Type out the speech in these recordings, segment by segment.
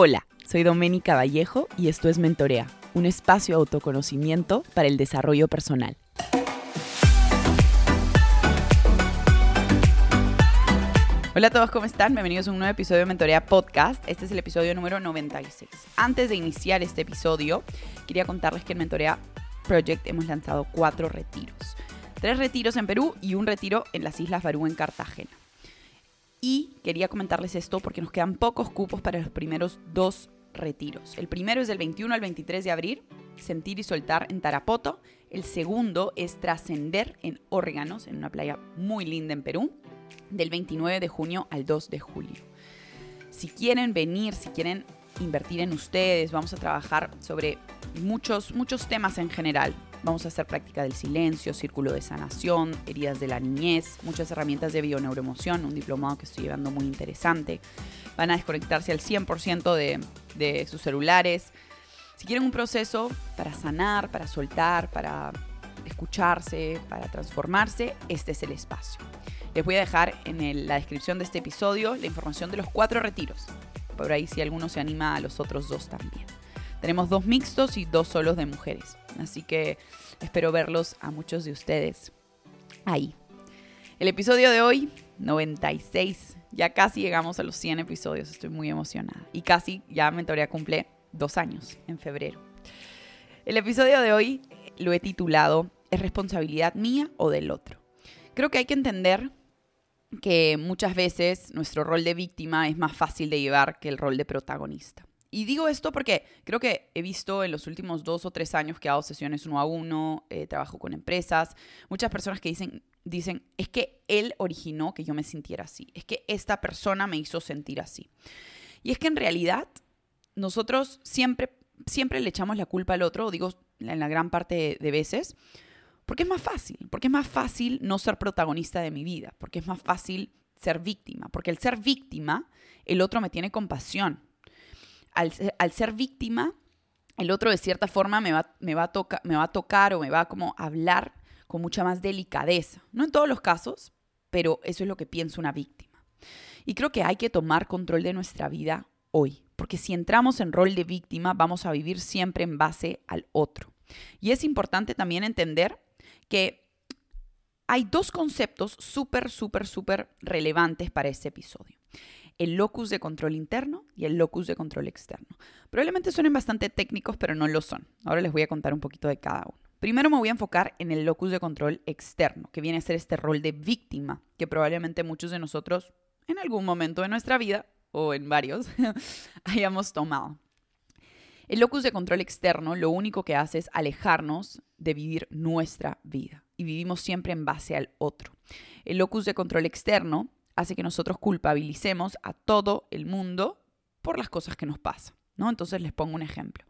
Hola, soy Doménica Vallejo y esto es Mentorea, un espacio de autoconocimiento para el desarrollo personal. Hola a todos, ¿cómo están? Bienvenidos a un nuevo episodio de Mentorea Podcast. Este es el episodio número 96. Antes de iniciar este episodio, quería contarles que en Mentorea Project hemos lanzado cuatro retiros. Tres retiros en Perú y un retiro en las Islas Barú en Cartagena. Y quería comentarles esto porque nos quedan pocos cupos para los primeros dos retiros. El primero es del 21 al 23 de abril, Sentir y Soltar en Tarapoto. El segundo es Trascender en Órganos, en una playa muy linda en Perú, del 29 de junio al 2 de julio. Si quieren venir, si quieren invertir en ustedes, vamos a trabajar sobre muchos, muchos temas en general. Vamos a hacer práctica del silencio, círculo de sanación, heridas de la niñez, muchas herramientas de bioneuroemoción, un diplomado que estoy llevando muy interesante. Van a desconectarse al 100% de, de sus celulares. Si quieren un proceso para sanar, para soltar, para escucharse, para transformarse, este es el espacio. Les voy a dejar en la descripción de este episodio la información de los cuatro retiros. Por ahí si alguno se anima a los otros dos también. Tenemos dos mixtos y dos solos de mujeres. Así que espero verlos a muchos de ustedes ahí. El episodio de hoy, 96. Ya casi llegamos a los 100 episodios. Estoy muy emocionada. Y casi ya Mentoría cumple dos años, en febrero. El episodio de hoy lo he titulado ¿Es responsabilidad mía o del otro? Creo que hay que entender que muchas veces nuestro rol de víctima es más fácil de llevar que el rol de protagonista. Y digo esto porque creo que he visto en los últimos dos o tres años que hago sesiones uno a uno, eh, trabajo con empresas, muchas personas que dicen, dicen, es que él originó que yo me sintiera así, es que esta persona me hizo sentir así. Y es que en realidad nosotros siempre, siempre le echamos la culpa al otro, digo en la gran parte de veces, porque es más fácil, porque es más fácil no ser protagonista de mi vida, porque es más fácil ser víctima, porque al ser víctima, el otro me tiene compasión, al, ser víctima, el otro de cierta forma me va, me, va a me va a tocar o me va a como hablar con mucha más delicadeza. No en todos los casos, pero eso es lo que piensa una víctima. Y creo que hay que tomar control de nuestra vida hoy, porque si entramos en rol de víctima, vamos a vivir siempre en base al otro. Y es importante también entender que hay dos conceptos súper, súper, súper relevantes para este episodio el locus de control interno y el locus de control externo. Probablemente suenen bastante técnicos, pero no lo son. Ahora les voy a contar un poquito de cada uno. Primero me voy a enfocar en el locus de control externo, que viene a ser este rol de víctima que probablemente muchos de nosotros en algún momento de nuestra vida, o en varios, hayamos tomado. El locus de control externo lo único que hace es alejarnos de vivir nuestra vida y vivimos siempre en base al otro. El locus de control externo hace que nosotros culpabilicemos a todo el mundo por las cosas que nos pasan, ¿no? Entonces les pongo un ejemplo.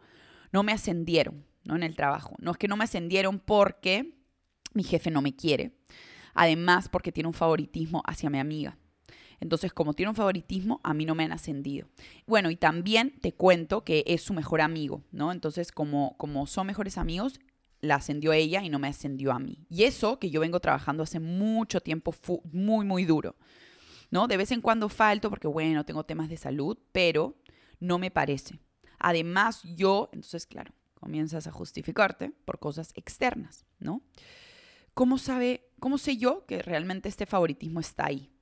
No me ascendieron, ¿no? En el trabajo. No es que no me ascendieron porque mi jefe no me quiere. Además, porque tiene un favoritismo hacia mi amiga. Entonces, como tiene un favoritismo, a mí no me han ascendido. Bueno, y también te cuento que es su mejor amigo, ¿no? Entonces, como, como son mejores amigos, la ascendió ella y no me ascendió a mí. Y eso que yo vengo trabajando hace mucho tiempo, muy, muy duro. ¿No? De vez en cuando falto porque, bueno, tengo temas de salud, pero no me parece. Además, yo, entonces, claro, comienzas a justificarte por cosas externas, ¿no? ¿Cómo sabe, cómo sé yo que realmente este favoritismo está ahí?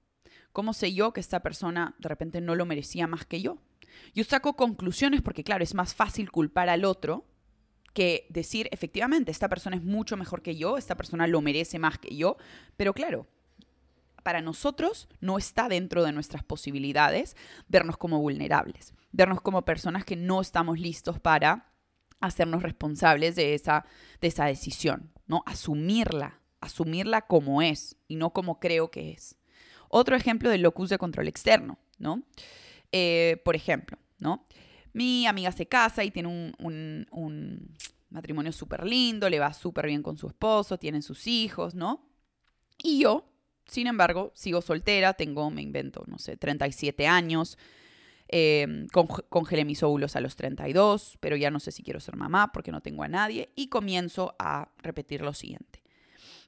¿Cómo sé yo que esta persona de repente no lo merecía más que yo? Yo saco conclusiones porque, claro, es más fácil culpar al otro que decir, efectivamente, esta persona es mucho mejor que yo, esta persona lo merece más que yo, pero claro, para nosotros no está dentro de nuestras posibilidades vernos como vulnerables, vernos como personas que no estamos listos para hacernos responsables de esa, de esa decisión, ¿no? Asumirla, asumirla como es y no como creo que es. Otro ejemplo del locus de control externo, ¿no? Eh, por ejemplo, ¿no? Mi amiga se casa y tiene un, un matrimonio súper lindo, le va súper bien con su esposo, tienen sus hijos, ¿no? Y yo sin embargo, sigo soltera, tengo, me invento, no sé, 37 años. Eh, congelé mis óvulos a los 32, pero ya no sé si quiero ser mamá porque no tengo a nadie. Y comienzo a repetir lo siguiente.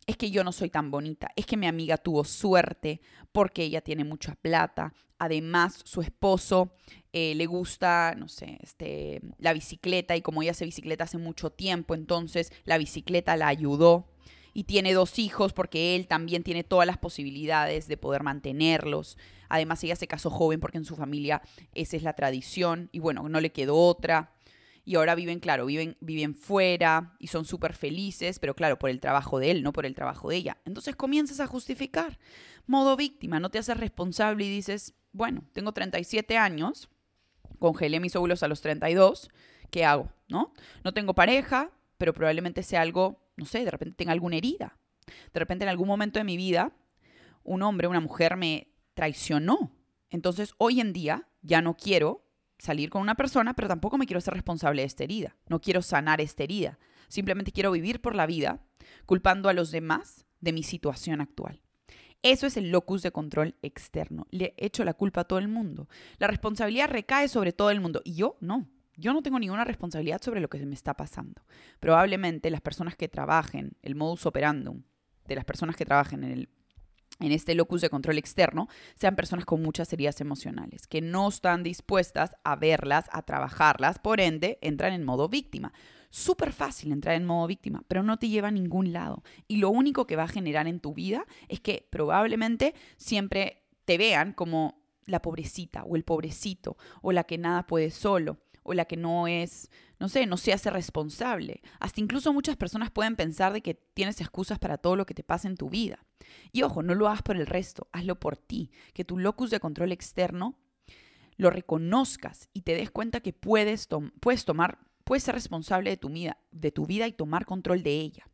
Es que yo no soy tan bonita, es que mi amiga tuvo suerte porque ella tiene mucha plata. Además, su esposo eh, le gusta, no sé, este, la bicicleta y como ella hace bicicleta hace mucho tiempo, entonces la bicicleta la ayudó y tiene dos hijos porque él también tiene todas las posibilidades de poder mantenerlos. Además, ella se casó joven porque en su familia esa es la tradición y bueno, no le quedó otra. Y ahora viven, claro, viven, viven fuera y son súper felices, pero claro, por el trabajo de él, no por el trabajo de ella. Entonces comienzas a justificar. Modo víctima, no te haces responsable y dices, bueno, tengo 37 años, congelé mis óvulos a los 32, ¿qué hago? ¿No? No tengo pareja, pero probablemente sea algo, no sé, de repente tenga alguna herida. De repente en algún momento de mi vida, un hombre, una mujer me traicionó. Entonces hoy en día ya no quiero salir con una persona, pero tampoco me quiero ser responsable de esta herida. No quiero sanar esta herida. Simplemente quiero vivir por la vida culpando a los demás de mi situación actual. Eso es el locus de control externo. Le echo la culpa a todo el mundo. La responsabilidad recae sobre todo el mundo y yo no. Yo no tengo ninguna responsabilidad sobre lo que me está pasando. Probablemente las personas que trabajen, el modus operandum de las personas que trabajen en el en este locus de control externo sean personas con muchas heridas emocionales, que no están dispuestas a verlas, a trabajarlas, por ende entran en modo víctima. Súper fácil entrar en modo víctima, pero no te lleva a ningún lado. Y lo único que va a generar en tu vida es que probablemente siempre te vean como la pobrecita o el pobrecito o la que nada puede solo o la que no es, no sé, no se hace responsable. Hasta incluso muchas personas pueden pensar de que tienes excusas para todo lo que te pasa en tu vida. Y ojo, no lo hagas por el resto, hazlo por ti, que tu locus de control externo lo reconozcas y te des cuenta que puedes, tomar, puedes ser responsable de tu, vida, de tu vida y tomar control de ella.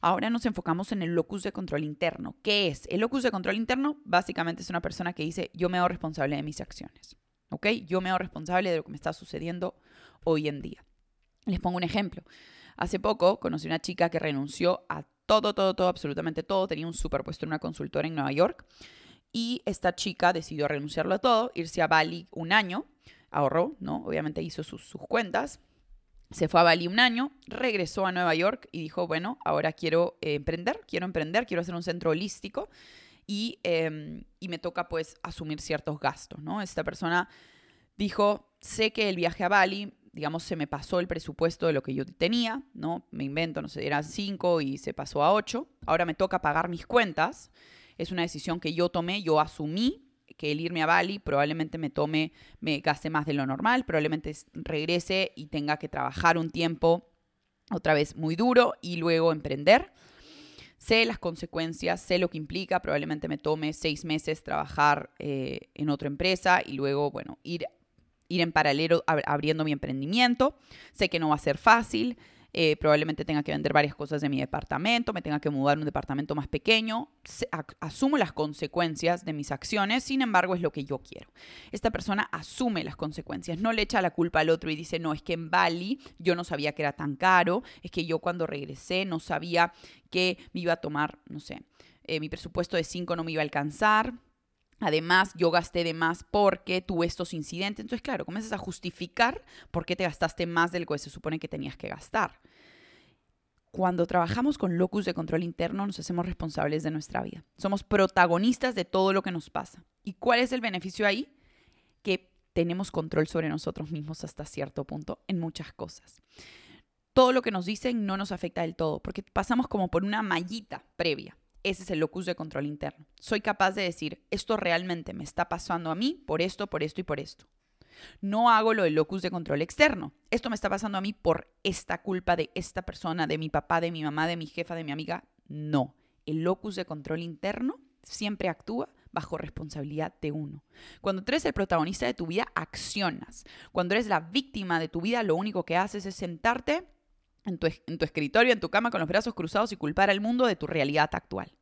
Ahora nos enfocamos en el locus de control interno. ¿Qué es? El locus de control interno básicamente es una persona que dice, yo me hago responsable de mis acciones. ¿Ok? Yo me hago responsable de lo que me está sucediendo hoy en día. Les pongo un ejemplo. Hace poco conocí una chica que renunció a todo, todo, todo, absolutamente todo. Tenía un superpuesto en una consultora en Nueva York. Y esta chica decidió renunciarlo a todo, irse a Bali un año, ahorró, ¿no? Obviamente hizo sus, sus cuentas, se fue a Bali un año, regresó a Nueva York y dijo, bueno, ahora quiero eh, emprender, quiero emprender, quiero hacer un centro holístico Em, y, me toca pues asumir ciertos gastos, ¿no? Esta persona dijo, sé que el viaje a Bali, digamos, se me pasó el presupuesto de lo que yo tenía, ¿no? Me invento, no sé, eran cinco y se pasó a ocho. Ahora me toca pagar mis cuentas. Es una decisión que yo tomé, yo asumí que el irme a Bali probablemente me tome, me gaste más de lo normal, probablemente regrese y tenga que trabajar un tiempo otra vez muy duro y luego emprender. Sé las consecuencias, sé lo que implica, probablemente me tome seis meses trabajar eh, en otra empresa y luego, bueno, ir, ir en paralelo abriendo mi emprendimiento. Sé que no va a ser fácil, eh, probablemente tenga que vender varias cosas de mi departamento, me tenga que mudar a un departamento más pequeño, asumo las consecuencias de mis acciones, sin embargo es lo que yo quiero. Esta persona asume las consecuencias, no le echa la culpa al otro y dice, no, es que en Bali yo no sabía que era tan caro, es que yo cuando regresé no sabía que me iba a tomar, no sé, eh, mi presupuesto de 5 no me iba a alcanzar, Además, yo gasté de más porque tuve estos incidentes. Entonces, claro, comienzas a justificar por qué te gastaste más del que se supone que tenías que gastar. Cuando trabajamos con locus de control interno, nos hacemos responsables de nuestra vida. Somos protagonistas de todo lo que nos pasa. ¿Y cuál es el beneficio ahí? Que tenemos control sobre nosotros mismos hasta cierto punto en muchas cosas. Todo lo que nos dicen no nos afecta del todo, porque pasamos como por una mallita previa. Ese es el locus de control interno. Soy capaz de decir, esto realmente me está pasando a mí por esto, por esto y por esto. No hago lo del locus de control externo. Esto me está pasando a mí por esta culpa de esta persona, de mi papá, de mi mamá, de mi jefa, de mi amiga. No. El locus de control interno siempre actúa bajo responsabilidad de uno. Cuando tú eres el protagonista de tu vida, accionas. Cuando eres la víctima de tu vida, lo único que haces es sentarte en tu, escritorio, en tu cama, con los brazos cruzados y culpar al mundo de tu realidad actual.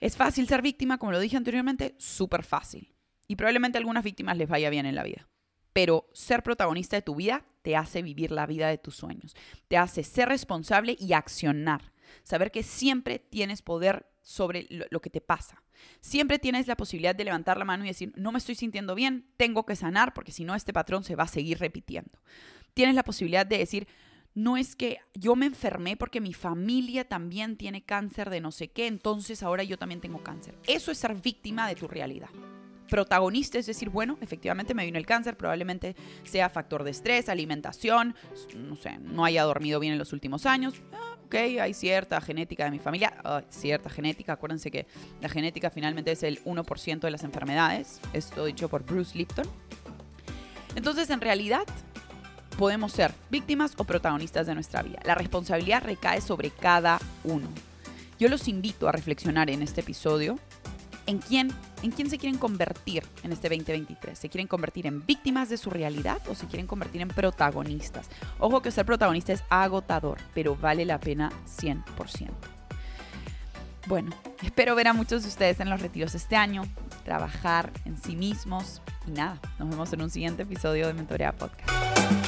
¿Es fácil ser víctima? Como lo dije anteriormente, súper fácil. Y probablemente a algunas víctimas les vaya bien en la vida. Pero ser protagonista de tu vida te hace vivir la vida de tus sueños. Te hace ser responsable y accionar. Saber que siempre tienes poder sobre lo, que te pasa. Siempre tienes la posibilidad de levantar la mano y decir, no me estoy sintiendo bien, tengo que sanar porque si no este patrón se va a seguir repitiendo. Tienes la posibilidad de decir, no es que yo me enfermé porque mi familia también tiene cáncer de no sé qué, entonces ahora yo también tengo cáncer. Eso es ser víctima de tu realidad. protagonista, es decir, bueno, efectivamente me vino el cáncer, probablemente sea factor de estrés, alimentación, no sé, no haya dormido bien en los últimos años. Ah, ok, hay cierta genética de mi familia, cierta genética, acuérdense que la genética finalmente es el 1% de las enfermedades, esto dicho por Bruce Lipton. Entonces, en realidad, podemos ser víctimas o protagonistas de nuestra vida. La responsabilidad recae sobre cada uno. Yo los invito a reflexionar en este episodio en quién, en quién se quieren convertir en este 2023. ¿Se quieren convertir en víctimas de su realidad o se quieren convertir en protagonistas? Ojo que ser protagonista es agotador, pero vale la pena 100%. Bueno, espero ver a muchos de ustedes en los retiros este año, trabajar en sí mismos y nada, nos vemos en un siguiente episodio de Mentorea Podcast.